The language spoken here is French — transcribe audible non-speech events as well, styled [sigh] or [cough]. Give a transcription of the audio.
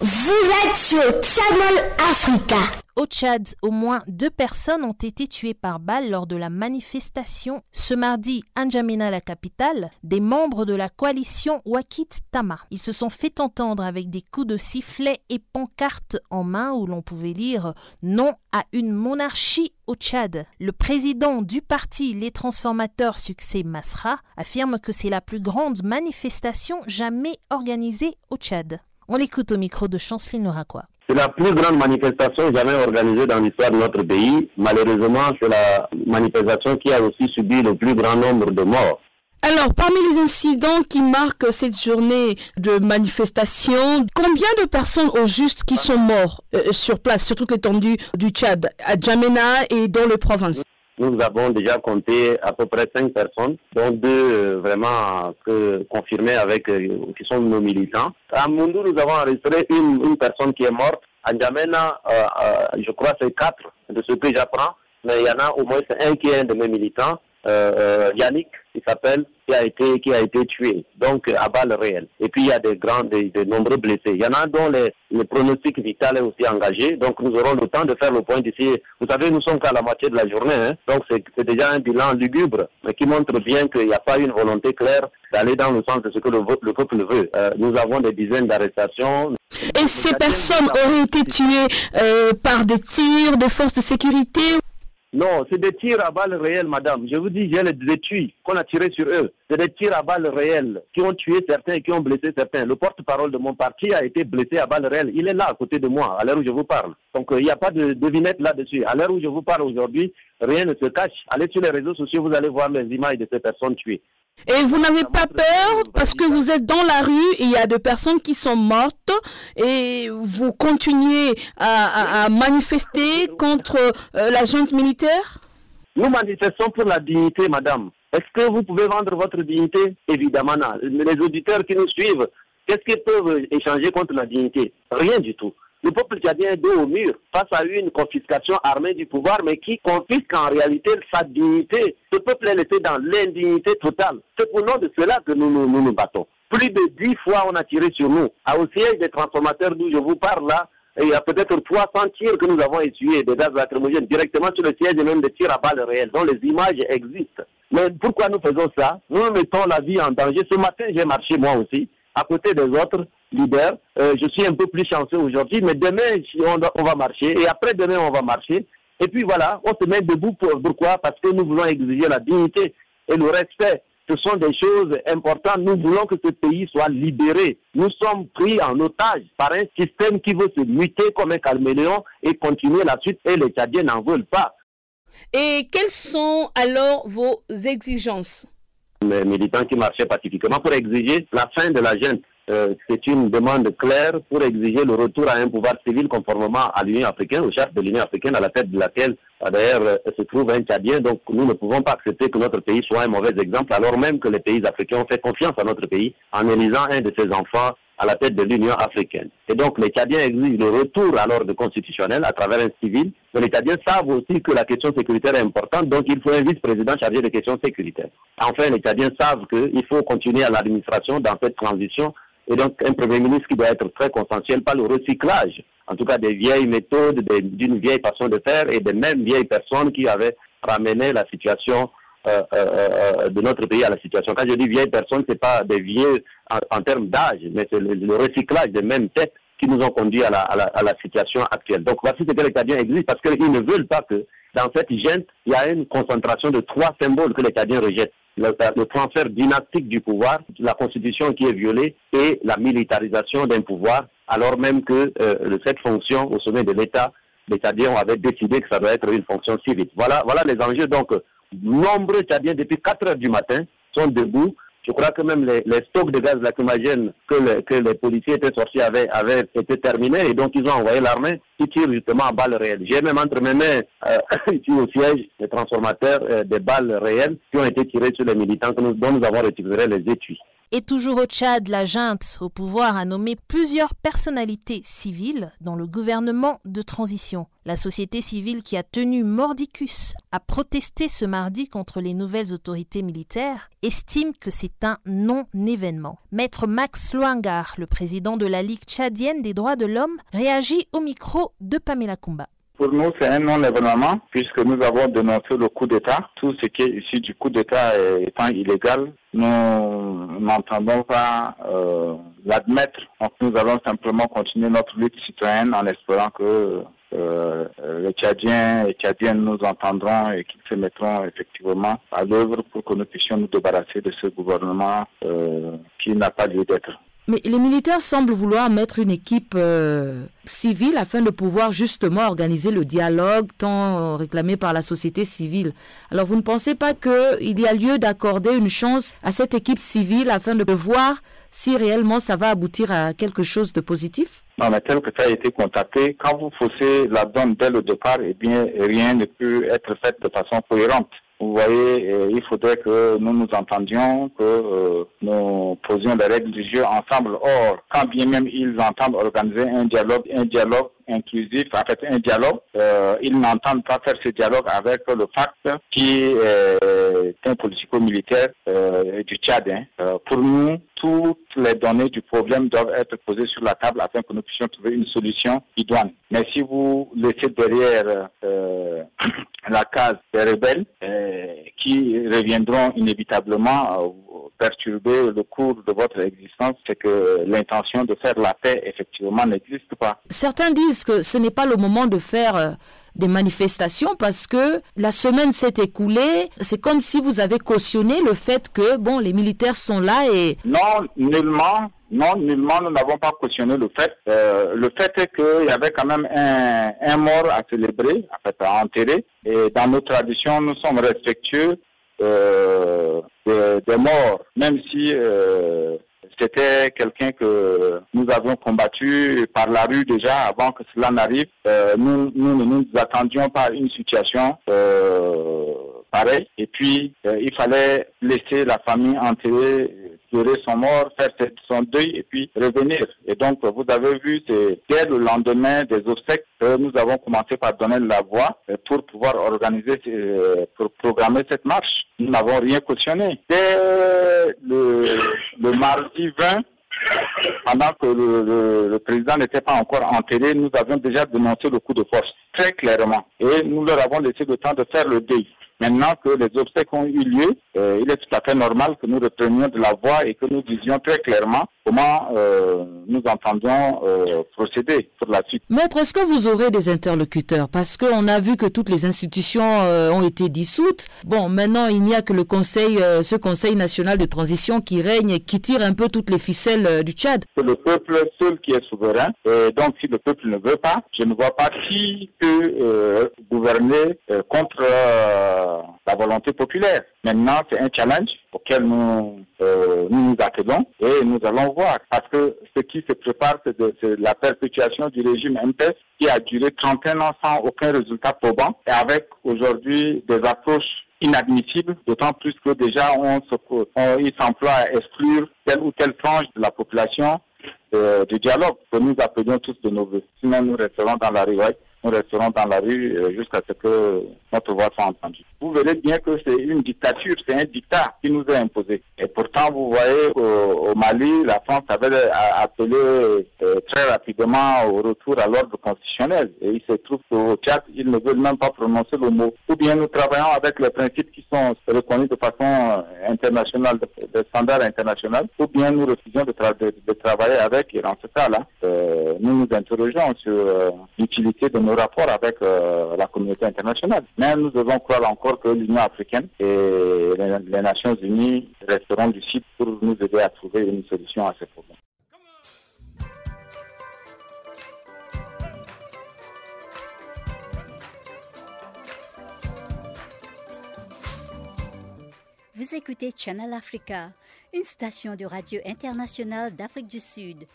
Vous êtes sur Channel Africa. Au Tchad, au moins deux personnes ont été tuées par balle lors de la manifestation ce mardi à N'Djamena, la capitale, des membres de la coalition Wakit Tama. Ils se sont fait entendre avec des coups de sifflet et pancartes en main où l'on pouvait lire non à une monarchie au Tchad. Le président du parti Les Transformateurs Succès Masra affirme que c'est la plus grande manifestation jamais organisée au Tchad. On l'écoute au micro de Chanceline Noraquois. C'est la plus grande manifestation jamais organisée dans l'histoire de notre pays. Malheureusement, c'est la manifestation qui a aussi subi le plus grand nombre de morts. Alors, parmi les incidents qui marquent cette journée de manifestation, combien de personnes au juste qui sont morts euh, sur place, sur toute l'étendue du Tchad, à Djamena et dans le province? Nous avons déjà compté à peu près cinq personnes, dont deux euh, vraiment que, confirmées avec euh, qui sont nos militants. À Mundu, nous avons enregistré une, personne qui est morte. À N'Djamena, euh, je crois c'est quatre de ce que j'apprends, mais il y en a au moins un qui est un de mes militants, Yannick, il s'appelle, qui a été qui a été tué, donc à balles réelles. Et puis il y a des grands, des, nombreux blessés. Il y en a dont les, le pronostic vital est aussi engagé, donc nous aurons le temps de faire le point d'ici. Vous savez, nous sommes qu'à la moitié de la journée, hein. donc c'est déjà un bilan lugubre, mais qui montre bien qu'il n'y a pas une volonté claire d'aller dans le sens de ce que le, le peuple veut. Euh, nous avons des dizaines d'arrestations. Et ces personnes auraient été tuées euh, par des tirs de forces de sécurité? Non, c'est des tirs à balles réelles, madame. Je vous dis, j'ai les détruits qu'on a tirés sur eux. C'est des tirs à balles réelles qui ont tué certains et qui ont blessé certains. Le porte-parole de mon parti a été blessé à balles réelles. Il est là à côté de moi, à l'heure où je vous parle. Donc, euh, il n'y a pas de devinette là-dessus. À l'heure où je vous parle aujourd'hui, rien ne se cache. Allez sur les réseaux sociaux, vous allez voir les images de ces personnes tuées. Et vous n'avez pas peur parce que vous êtes dans la rue et il y a des personnes qui sont mortes et vous continuez à, manifester contre euh, la junte militaire? Nous manifestons pour la dignité, madame. Est-ce que vous pouvez vendre votre dignité? Évidemment non. Les auditeurs qui nous suivent, qu'est-ce qu'ils peuvent échanger contre la dignité? Rien du tout. Le peuple tchadien est dos au mur face à une confiscation armée du pouvoir, mais qui confisque en réalité sa dignité. Ce peuple est laissé dans l'indignité totale. C'est pour nous de cela que nous nous, battons. Plus de dix fois on a tiré sur nous. Au siège des transformateurs d'où je vous parle là, il y a peut-être 300 tirs que nous avons essuyés, des gaz lacrymogènes, directement sur le siège et même des tirs à balles réelles, dont les images existent. Mais pourquoi nous faisons ça? Nous mettons la vie en danger. Ce matin, j'ai marché moi aussi, à côté des autres leader. Euh, je suis un peu plus chanceux aujourd'hui, mais demain, on, va marcher. Et après demain, on va marcher. Et puis voilà, on se met debout. Pour, pourquoi? Parce que nous voulons exiger la dignité et le respect. Ce sont des choses importantes. Nous voulons que ce pays soit libéré. Nous sommes pris en otage par un système qui veut se muter comme un caméléon et continuer la suite. Et les Tchadiens n'en veulent pas. Et quelles sont alors vos exigences? Les militants qui marchaient pacifiquement pour exiger la fin de la junte euh, c'est une demande claire pour exiger le retour à un pouvoir civil conformément à l'Union africaine, au chef de l'Union africaine, à la tête de laquelle euh, d'ailleurs euh, se trouve un Tchadien. Donc nous ne pouvons pas accepter que notre pays soit un mauvais exemple, alors même que les pays africains ont fait confiance à notre pays en élisant un de ses enfants à la tête de l'Union africaine. Et donc les Tchadiens exigent le retour à l'ordre constitutionnel à travers un civil. Mais les Tchadiens savent aussi que la question sécuritaire est importante, donc il faut un vice-président chargé des questions sécuritaires. Enfin, les Tchadiens savent qu'il faut continuer à l'administration dans cette transition et donc un Premier ministre qui doit être très consensuel par le recyclage, en tout cas des vieilles méthodes, d'une vieille façon de faire et des mêmes vieilles personnes qui avaient ramené la situation euh, euh, euh, de notre pays à la situation. Quand je dis vieilles personnes, ce n'est pas des vieux en, termes d'âge, mais c'est le, recyclage des mêmes têtes qui nous ont conduit à la, situation actuelle. Donc voici ce que les Canadiens existent parce qu'ils ne veulent pas que dans cette gêne, il y a une concentration de trois symboles que les Canadiens rejettent le, transfert dynastique du pouvoir, la constitution qui est violée et la militarisation d'un pouvoir, alors même que euh, cette fonction au sommet de l'État, les Tchadiens avaient décidé que ça doit être une fonction civile. Voilà, voilà les enjeux. Donc, nombreux Tchadiens, depuis 4 heures du matin, sont debout je crois que même les, stocks de gaz lacrymogène que, que les policiers étaient sortis avaient, été terminés et donc ils ont envoyé l'armée qui tire justement à balles réelles. J'ai même entre mes mains, euh, [laughs] ici au siège, des transformateurs, euh, des balles réelles qui ont été tirées sur les militants dont nous avons récupéré les étuis. Et toujours au Tchad, la junte au pouvoir a nommé plusieurs personnalités civiles dans le gouvernement de transition. La société civile qui a tenu mordicus à protester ce mardi contre les nouvelles autorités militaires estime que c'est un non-événement. Maître Max Loangar, le président de la Ligue tchadienne des droits de l'homme, réagit au micro de Pamela Kumba. Pour nous, c'est un non-événement puisque nous avons dénoncé le coup d'État. Tout ce qui est ici du coup d'État étant illégal, nous n'entendons pas euh, l'admettre. Donc nous allons simplement continuer notre lutte citoyenne en espérant que euh, les Tchadiens et Tchadiennes nous entendront et qu'ils se mettront effectivement à l'œuvre pour que nous puissions nous débarrasser de ce gouvernement euh, qui n'a pas lieu d'être. Mais les militaires semblent vouloir mettre une équipe euh, civile afin de pouvoir justement organiser le dialogue tant réclamé par la société civile. Alors vous ne pensez pas qu'il y a lieu d'accorder une chance à cette équipe civile afin de voir si réellement ça va aboutir à quelque chose de positif? Non, mais tel que ça a été contacté, quand vous faussez la donne dès le départ, eh bien, rien ne peut être fait de façon cohérente. Vous voyez, euh, il faudrait que nous nous entendions, que euh, nous posions les règles du jeu ensemble. Or, quand bien même ils entendent organiser un dialogue, un dialogue inclusif, en fait un dialogue, euh, ils n'entendent pas faire ce dialogue avec le FACT qui est un politico-militaire du Tchad. Hein. pour nous, toutes les données du problème doivent être posées sur la table afin que nous puissions trouver une solution idoine. Mais si vous laissez derrière la case des rebelles euh, qui reviendront inévitablement euh, perturber le cours de votre existence, c'est que l'intention de faire la paix, effectivement, n'existe pas. Certains disent que ce n'est pas le moment de faire euh, des manifestations parce que la semaine s'est écoulée. C'est comme si vous avez cautionné le fait que, bon, les militaires sont là et... Non, nullement. Non, nullement, nous n'avons pas cautionné le fait. Euh, le fait est qu'il y avait quand même un, un, mort à célébrer, en fait, à enterrer. Et dans nos traditions, nous sommes respectueux euh, des, morts, même si euh, c'était quelqu'un que nous avions combattu par la rue déjà avant que cela n'arrive. Euh, nous, nous ne nous attendions pas à une situation euh, pareille. Et puis, euh, il fallait laisser la famille enterrer pleurer son mort, faire son deuil et puis revenir. Et donc, vous avez vu, c'est dès le lendemain des obsèques que nous avons commencé par donner la voix pour pouvoir organiser, pour programmer cette marche. Nous n'avons rien cautionné. Dès le, le mardi 20, pendant que le, le, président n'était pas encore enterré, nous avions déjà dénoncé le coup de force très clairement. Et nous leur avons laissé le temps de faire le deuil. Maintenant que les obstacles ont eu lieu, euh, il est tout à fait normal que nous reprenions de la voie et que nous disions très clairement comment euh, nous entendions euh, procéder pour la suite. Maître, est-ce que vous aurez des interlocuteurs? Parce qu'on a vu que toutes les institutions ont été dissoutes. Bon, maintenant, il n'y a que le Conseil, ce Conseil national de transition qui règne et qui tire un peu toutes les ficelles du Tchad. C'est le peuple seul qui est souverain. Et donc, si le peuple ne veut pas, je ne vois pas qui peut gouverner contre la volonté populaire. Maintenant, c'est un challenge auquel nous, euh, nous nous et nous allons voir. Parce que ce qui se prépare, c'est la perpétuation du régime MPS qui a duré 31 ans sans aucun résultat probant et avec aujourd'hui des approches inadmissibles, d'autant plus que déjà on, on il s'emploie à exclure telle ou telle tranche de la population euh, du dialogue que nous appelions tous de nos voeux. Sinon, nous resterons dans la rue nous resterons dans la rue euh, jusqu'à ce que notre voix soit entendue. Vous verrez bien que c'est une dictature, c'est un dictat qui nous est imposé. Et pourtant, vous voyez, au, Mali, la France avait appelé euh, très rapidement au retour à l'ordre constitutionnel. Et il se trouve qu'au Tchad, ils ne veulent même pas prononcer le mot. Ou bien nous travaillons avec les principes qui sont reconnus de façon euh, internationale, des standards internationaux, ou bien nous refusons de, de, travailler avec. Et dans ce cas-là, nous nous interrogeons sur l'utilité de nos rapports avec euh, la communauté internationale. Mais nous devons croire encore que l'Union africaine et les, Nations unies resteront du site pour nous aider à trouver une solution à ces problèmes. Vous écoutez Channel Africa, une station de radio internationale d'Afrique du Sud.